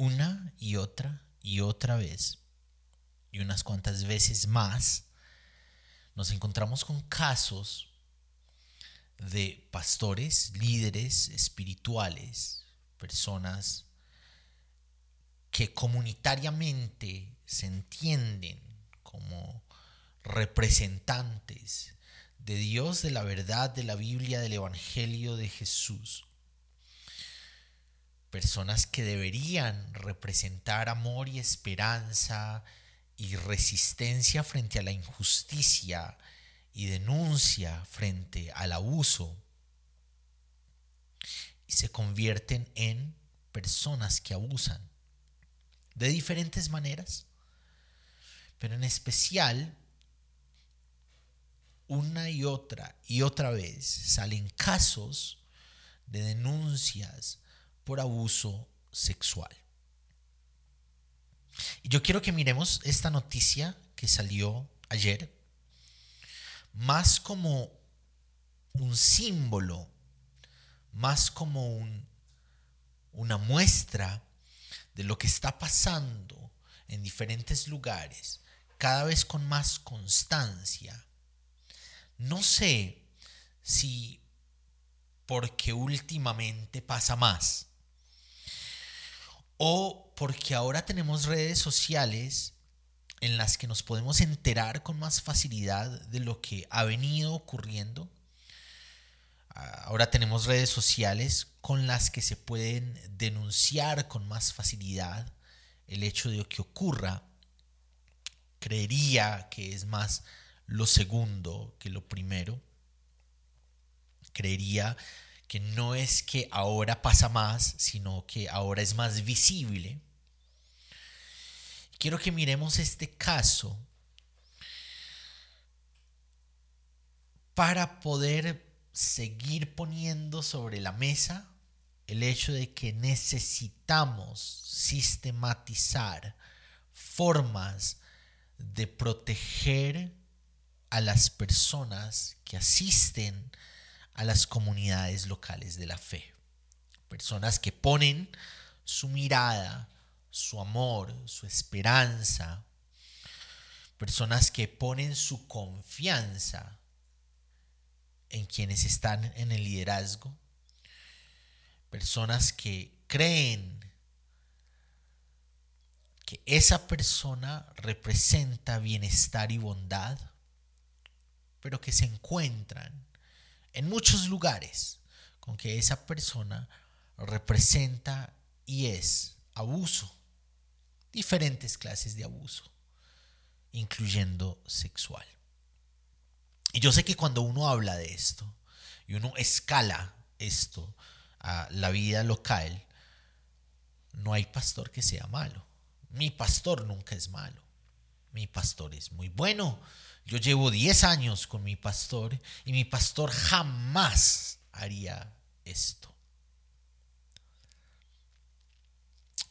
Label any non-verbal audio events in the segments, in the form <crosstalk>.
una y otra y otra vez, y unas cuantas veces más, nos encontramos con casos de pastores, líderes espirituales, personas que comunitariamente se entienden como representantes de Dios, de la verdad, de la Biblia, del Evangelio de Jesús. Personas que deberían representar amor y esperanza y resistencia frente a la injusticia y denuncia frente al abuso. Y se convierten en personas que abusan de diferentes maneras, pero en especial una y otra y otra vez salen casos de denuncias por abuso sexual. Y yo quiero que miremos esta noticia que salió ayer, más como un símbolo, más como un, una muestra de lo que está pasando en diferentes lugares, cada vez con más constancia no sé si porque últimamente pasa más o porque ahora tenemos redes sociales en las que nos podemos enterar con más facilidad de lo que ha venido ocurriendo. Ahora tenemos redes sociales con las que se pueden denunciar con más facilidad el hecho de que ocurra. Creería que es más lo segundo que lo primero. Creería no es que ahora pasa más, sino que ahora es más visible. Quiero que miremos este caso para poder seguir poniendo sobre la mesa el hecho de que necesitamos sistematizar formas de proteger a las personas que asisten a las comunidades locales de la fe. Personas que ponen su mirada, su amor, su esperanza. Personas que ponen su confianza en quienes están en el liderazgo. Personas que creen que esa persona representa bienestar y bondad pero que se encuentran en muchos lugares con que esa persona representa y es abuso, diferentes clases de abuso, incluyendo sexual. Y yo sé que cuando uno habla de esto y uno escala esto a la vida local, no hay pastor que sea malo. Mi pastor nunca es malo. Mi pastor es muy bueno yo llevo 10 años con mi pastor y mi pastor jamás haría esto.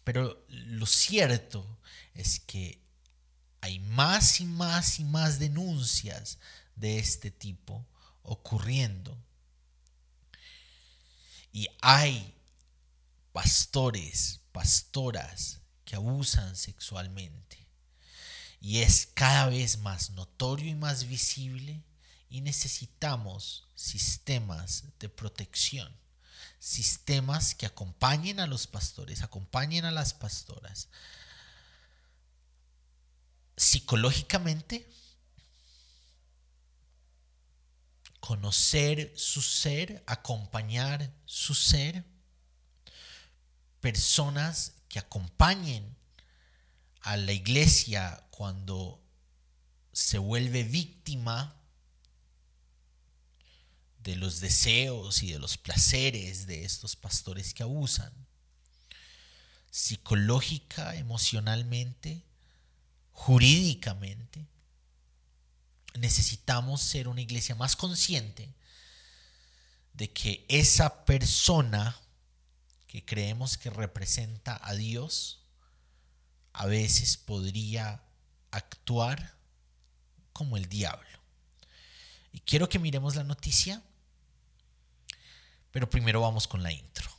Pero lo cierto es que hay más y más y más denuncias de este tipo ocurriendo. Y hay pastores, pastoras que abusan sexualmente y es cada vez más notorio y más visible y necesitamos sistemas de protección, sistemas que acompañen a los pastores, acompañen a las pastoras. Psicológicamente, conocer su ser, acompañar su ser, personas que acompañen a la iglesia cuando se vuelve víctima de los deseos y de los placeres de estos pastores que abusan, psicológica, emocionalmente, jurídicamente, necesitamos ser una iglesia más consciente de que esa persona que creemos que representa a Dios a veces podría actuar como el diablo. Y quiero que miremos la noticia, pero primero vamos con la intro.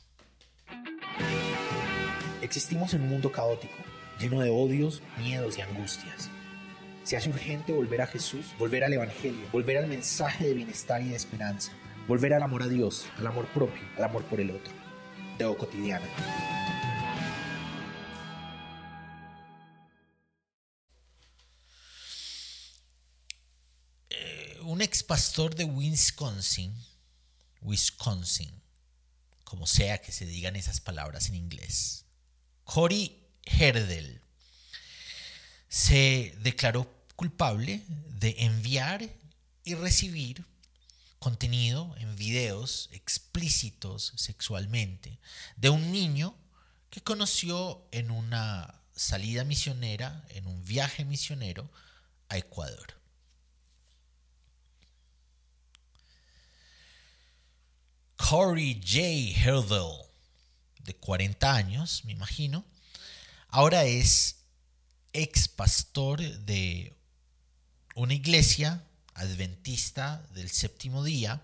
Existimos en un mundo caótico, lleno de odios, miedos y angustias. Se hace urgente volver a Jesús, volver al Evangelio, volver al mensaje de bienestar y de esperanza, volver al amor a Dios, al amor propio, al amor por el otro. Teo cotidiana. Ex pastor de Wisconsin, Wisconsin, como sea que se digan esas palabras en inglés, Cory Herdel, se declaró culpable de enviar y recibir contenido en videos explícitos sexualmente de un niño que conoció en una salida misionera, en un viaje misionero a Ecuador. Corey J. Herdel, de 40 años, me imagino, ahora es ex pastor de una iglesia adventista del séptimo día.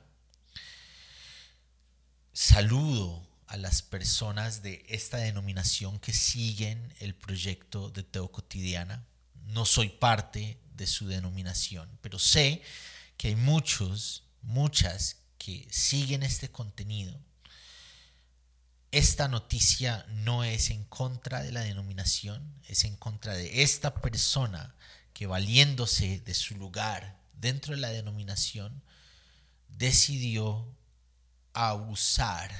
Saludo a las personas de esta denominación que siguen el proyecto de Teo Cotidiana. No soy parte de su denominación, pero sé que hay muchos, muchas siguen este contenido esta noticia no es en contra de la denominación, es en contra de esta persona que valiéndose de su lugar dentro de la denominación, decidió abusar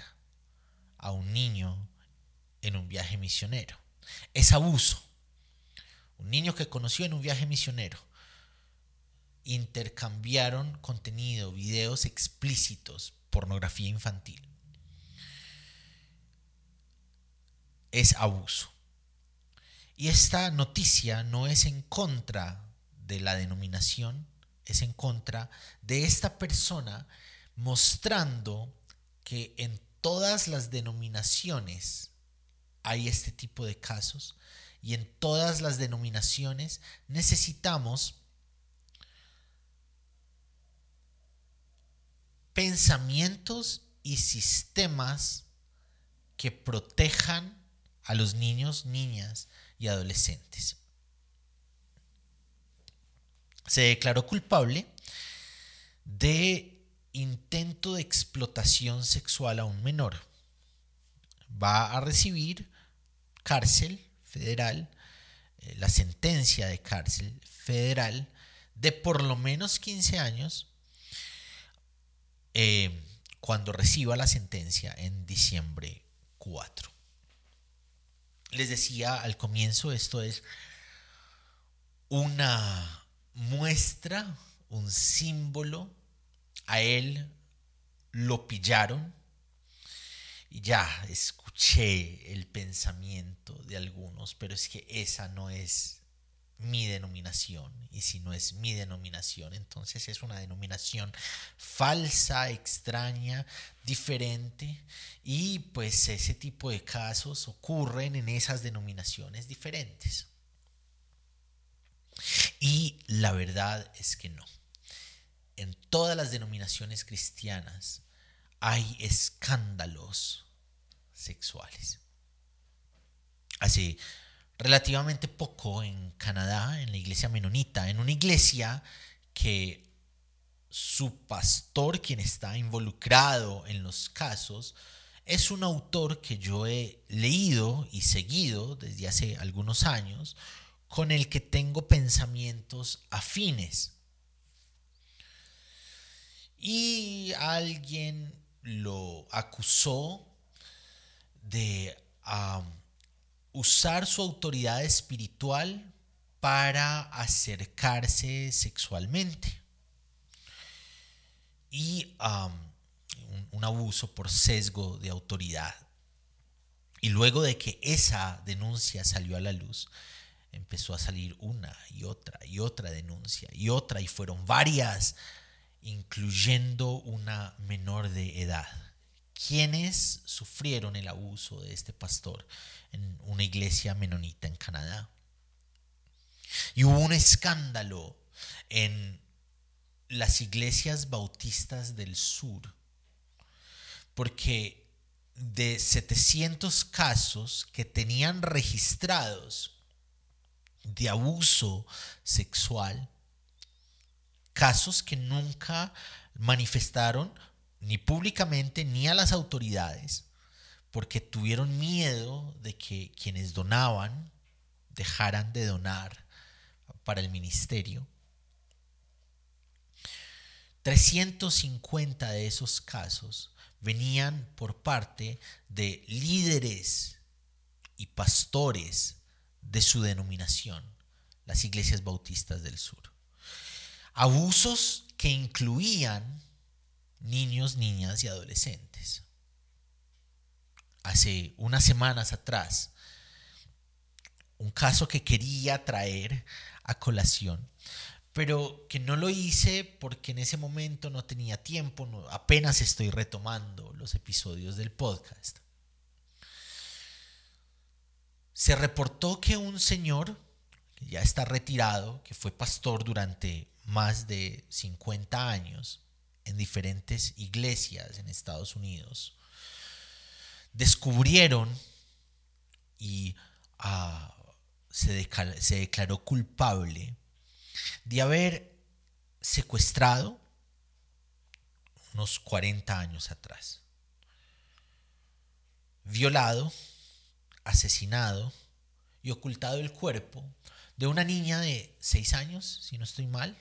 a un niño en un viaje misionero. Es abuso. Un niño que conoció en un viaje misionero. Intercambiaron contenido, videos explícitos, pornografía infantil. es abuso. Y esta noticia no es en contra de la denominación, es en contra de esta persona mostrando que en todas las denominaciones hay este tipo de casos y en todas las denominaciones necesitamos pensamientos y sistemas que protejan a los niños, niñas y adolescentes. Se declaró culpable de intento de explotación sexual a un menor. Va a recibir cárcel federal, eh, la sentencia de cárcel federal de por lo menos 15 años eh, cuando reciba la sentencia en diciembre 4 les decía al comienzo, esto es una muestra, un símbolo. A él lo pillaron y ya escuché el pensamiento de algunos, pero es que esa no es mi denominación. Y si no es mi denominación, entonces es una denominación falsa, extraña, diferente. Y pues ese tipo de casos ocurren en esas denominaciones diferentes. Y la verdad es que no. En todas las denominaciones cristianas hay escándalos sexuales. Así relativamente poco en Canadá, en la iglesia menonita, en una iglesia que su pastor, quien está involucrado en los casos, es un autor que yo he leído y seguido desde hace algunos años, con el que tengo pensamientos afines. Y alguien lo acusó de usar su autoridad espiritual para acercarse sexualmente. Y un, un abuso por sesgo de autoridad. Y luego de que esa denuncia salió a la luz, empezó a salir una y otra y otra denuncia y otra y fueron varias, incluyendo una menor de edad. ¿Quiénes sufrieron el abuso de este pastor en una iglesia menonita en Canadá. Y hubo un escándalo en las iglesias bautistas del sur, porque de 700 casos que tenían registrados de abuso sexual, casos que nunca manifestaron ni públicamente ni a las autoridades, porque tuvieron miedo de que quienes donaban dejaran de donar para el ministerio. 350 de esos casos venían por parte de líderes y pastores de su denominación, las iglesias bautistas del sur. Abusos que incluían niños, niñas y adolescentes. Hace unas semanas atrás, un caso que quería traer a colación, pero que no lo hice porque en ese momento no tenía tiempo, apenas estoy retomando los episodios del podcast. Se reportó que un señor, que ya está retirado, que fue pastor durante más de 50 años en diferentes iglesias en Estados Unidos, descubrieron y ah, se, se declaró culpable de haber secuestrado unos 40 años atrás, violado, asesinado y ocultado el cuerpo de una niña de 6 años, si no estoy mal,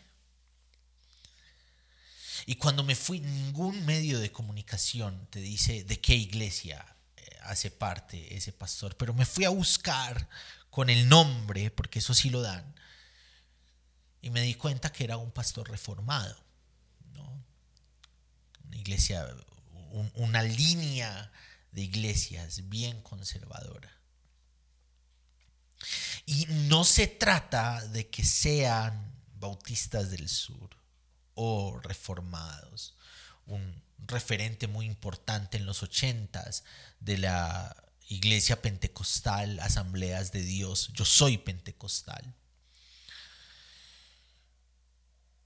y cuando me fui, ningún medio de comunicación te dice de qué iglesia eh, hace parte ese pastor, pero me fui a buscar con el nombre, porque eso sí lo dan, y me di cuenta que era un pastor reformado, una iglesia, una línea de iglesias bien conservadora. Y no se trata de que sean bautistas del sur o reformados. Un referente muy importante en los ochentas de la iglesia pentecostal, asambleas de Dios. Yo soy pentecostal.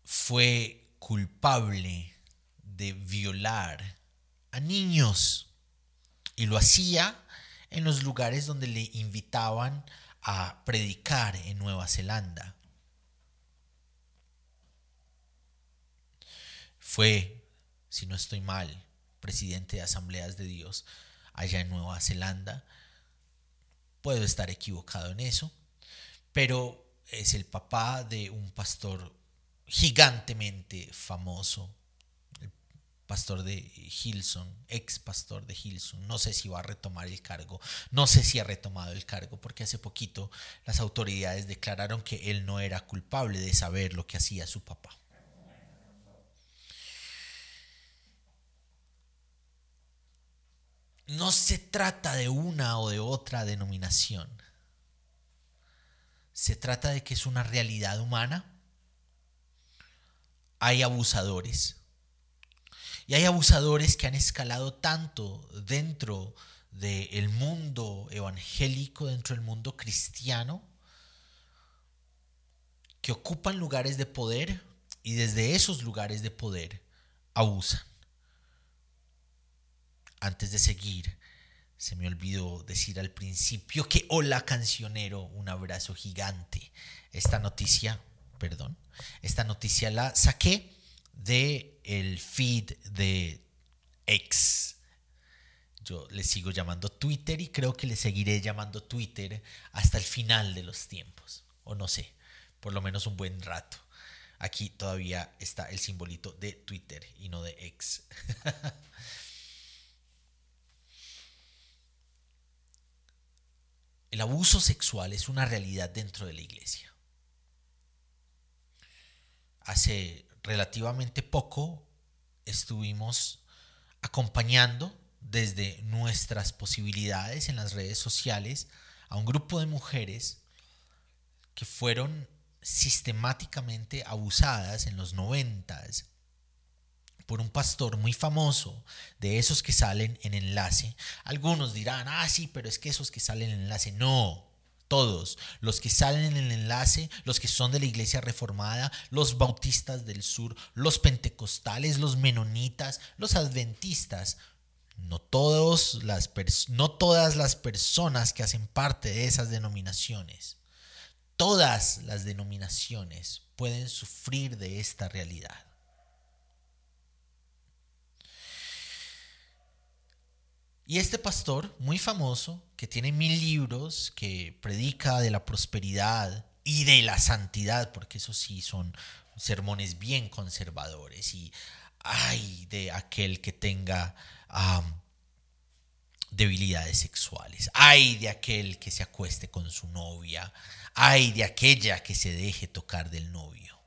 Fue culpable de violar a niños y lo hacía en los lugares donde le invitaban a predicar en Nueva Zelanda. Fue, si no estoy mal, presidente de Asambleas de Dios allá en Nueva Zelanda. Puedo estar equivocado en eso, pero es el papá de un pastor gigantemente famoso, el pastor de Hilson, ex pastor de Hilson. No sé si va a retomar el cargo, no sé si ha retomado el cargo, porque hace poquito las autoridades declararon que él no era culpable de saber lo que hacía su papá. No se trata de una o de otra denominación. Se trata de que es una realidad humana. Hay abusadores. Y hay abusadores que han escalado tanto dentro del mundo evangélico, dentro del mundo cristiano, que ocupan lugares de poder y desde esos lugares de poder abusan antes de seguir, se me olvidó decir al principio que hola cancionero, un abrazo gigante. Esta noticia, perdón, esta noticia la saqué de el feed de X. Yo le sigo llamando Twitter y creo que le seguiré llamando Twitter hasta el final de los tiempos, o no sé, por lo menos un buen rato. Aquí todavía está el simbolito de Twitter y no de X. <laughs> El abuso sexual es una realidad dentro de la iglesia. Hace relativamente poco estuvimos acompañando desde nuestras posibilidades en las redes sociales a un grupo de mujeres que fueron sistemáticamente abusadas en los noventas por un pastor muy famoso, de esos que salen en enlace. Algunos dirán, ah, sí, pero es que esos que salen en enlace, no. Todos, los que salen en el enlace, los que son de la iglesia reformada, los bautistas del sur, los pentecostales, los menonitas, los adventistas, No, todos las no todas las personas que hacen parte de esas denominaciones, todas las denominaciones pueden sufrir de esta realidad. Y este pastor, muy famoso, que tiene mil libros, que predica de la prosperidad y de la santidad, porque eso sí son sermones bien conservadores y ay de aquel que tenga debilidades sexuales, ay de aquel que se acueste con su novia, ay de aquella que se deje tocar del novio.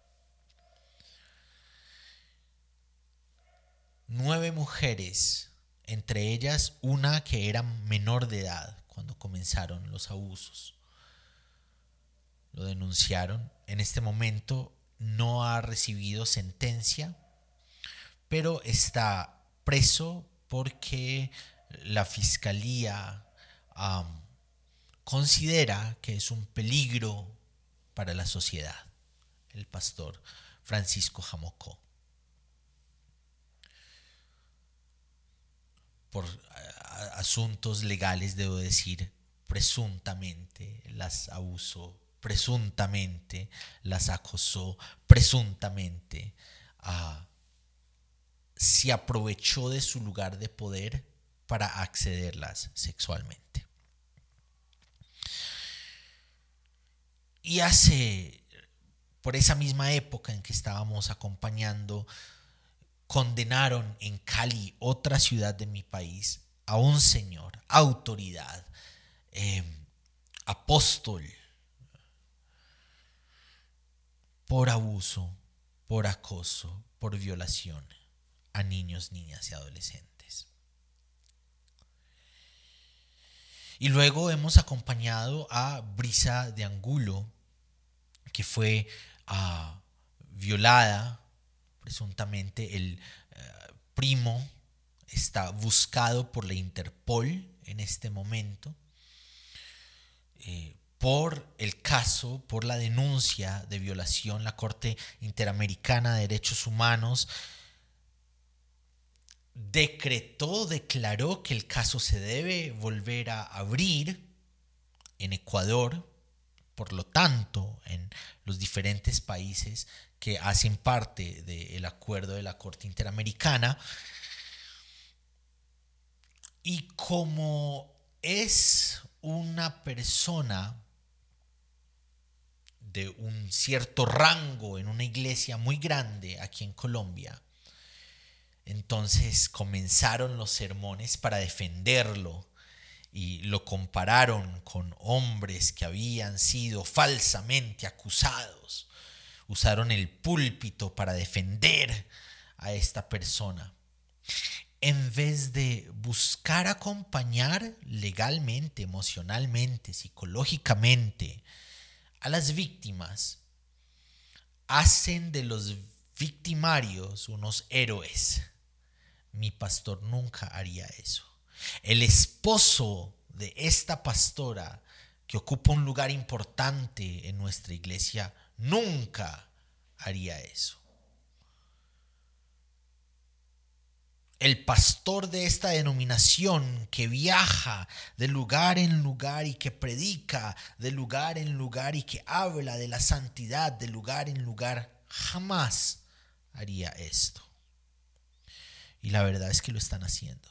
Nueve mujeres, entre ellas una que era menor de edad cuando comenzaron los abusos. Lo denunciaron. En este momento no ha recibido sentencia, pero está preso porque la fiscalía considera que es un peligro para la sociedad, el pastor Francisco Jamocó. Por asuntos legales, debo decir, presuntamente las abusó presuntamente las acosó, presuntamente ah, se aprovechó de su lugar de poder para accederlas sexualmente. Y hace, por esa misma época en que estábamos acompañando, condenaron en Cali, otra ciudad de mi país, a un señor, autoridad, em, apóstol, por abuso, por acoso, por violación a niños, niñas y adolescentes. Y luego hemos acompañado a Brisa de Angulo, que fue ah, violada, presuntamente el eh, primo está buscado por la Interpol en este momento. Eh, por el caso, por la denuncia de violación, la Corte Interamericana de Derechos Humanos decretó, declaró que el caso se debe volver a abrir en Ecuador, por lo tanto, en los diferentes países que hacen parte del acuerdo de la Corte Interamericana. Y como es una persona de un cierto rango en una iglesia muy grande aquí en Colombia. Entonces comenzaron los sermones para defenderlo y lo compararon con hombres que habían sido falsamente acusados. Usaron el púlpito para defender a esta persona. En vez de buscar acompañar legalmente, emocionalmente, psicológicamente, a las víctimas, hacen de los victimarios unos héroes. Mi pastor nunca haría eso. El esposo de esta pastora que ocupa un lugar importante en nuestra iglesia nunca haría eso. el pastor de esta denominación que viaja de lugar en lugar y que predica de lugar en lugar y que habla de la santidad de lugar en lugar, jamás haría esto. Y la verdad es que lo están haciendo.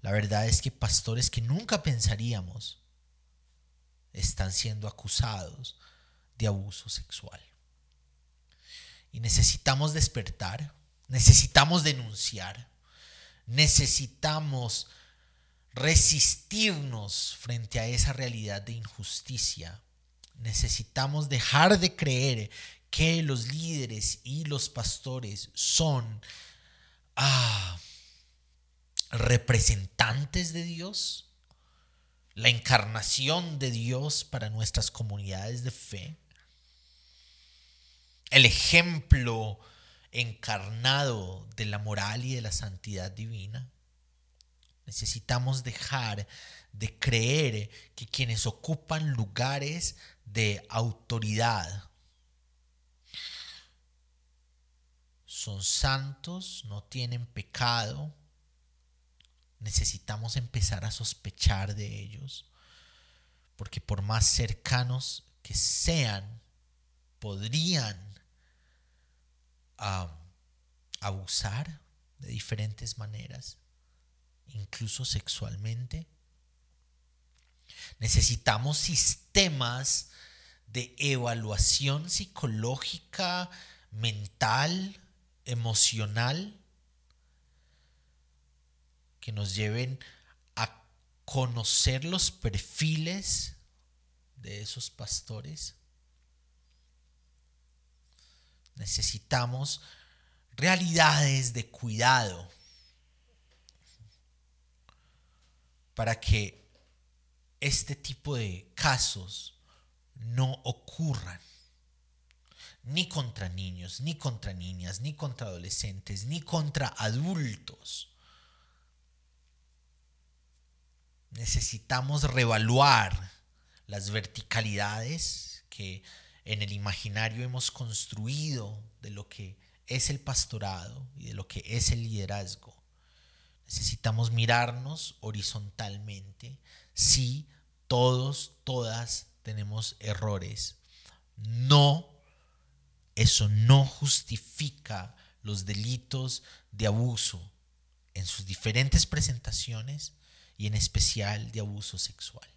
La verdad es que pastores que nunca pensaríamos están siendo acusados de abuso sexual. Y necesitamos despertar necesitamos denunciar, necesitamos resistirnos frente a esa realidad de injusticia. Necesitamos dejar de creer que los líderes y los pastores son ah, representantes de Dios, la encarnación de Dios para nuestras comunidades de fe, el ejemplo encarnado de la moral y de la santidad divina. Necesitamos dejar de creer que quienes ocupan lugares de autoridad son santos, no tienen pecado, necesitamos empezar a sospechar de ellos, porque por más cercanos que sean, podrían ah, abusar de diferentes maneras, incluso sexualmente. Necesitamos sistemas de evaluación psicológica, mental, emocional, que nos lleven a conocer los perfiles de esos pastores. Necesitamos realidades de cuidado para que este tipo de casos no ocurran ni contra niños, ni contra niñas, ni contra adolescentes, ni contra adultos. Necesitamos revaluar las verticalidades que en el imaginario hemos construido de lo que es el pastorado y de lo que es el liderazgo. Necesitamos mirarnos horizontalmente. Sí, todos, todas tenemos errores. No, eso no justifica los delitos de abuso en sus diferentes presentaciones y en especial de abuso sexual.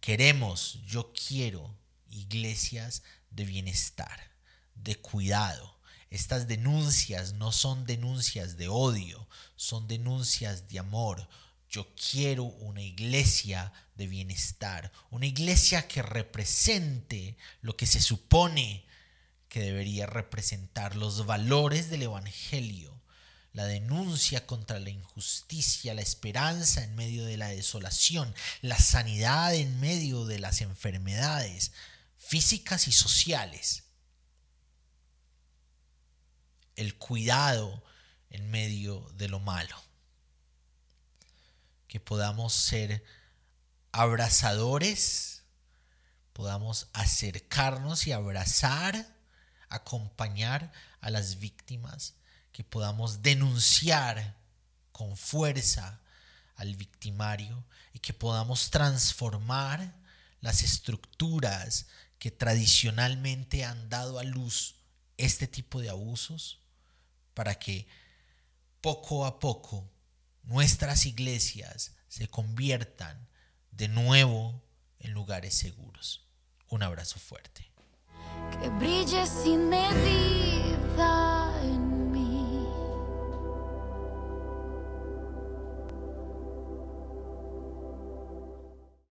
Queremos, yo quiero iglesias de bienestar de cuidado. Estas denuncias no son denuncias de odio, son denuncias de amor. Yo quiero una iglesia de bienestar, una iglesia que represente lo que se supone que debería representar los valores del Evangelio, la denuncia contra la injusticia, la esperanza en medio de la desolación, la sanidad en medio de las enfermedades físicas y sociales el cuidado en medio de lo malo. Que podamos ser abrazadores, podamos acercarnos y abrazar, acompañar a las víctimas, que podamos denunciar con fuerza al victimario y que podamos transformar las estructuras que tradicionalmente han dado a luz este tipo de abusos para que poco a poco nuestras iglesias se conviertan de nuevo en lugares seguros. Un abrazo fuerte.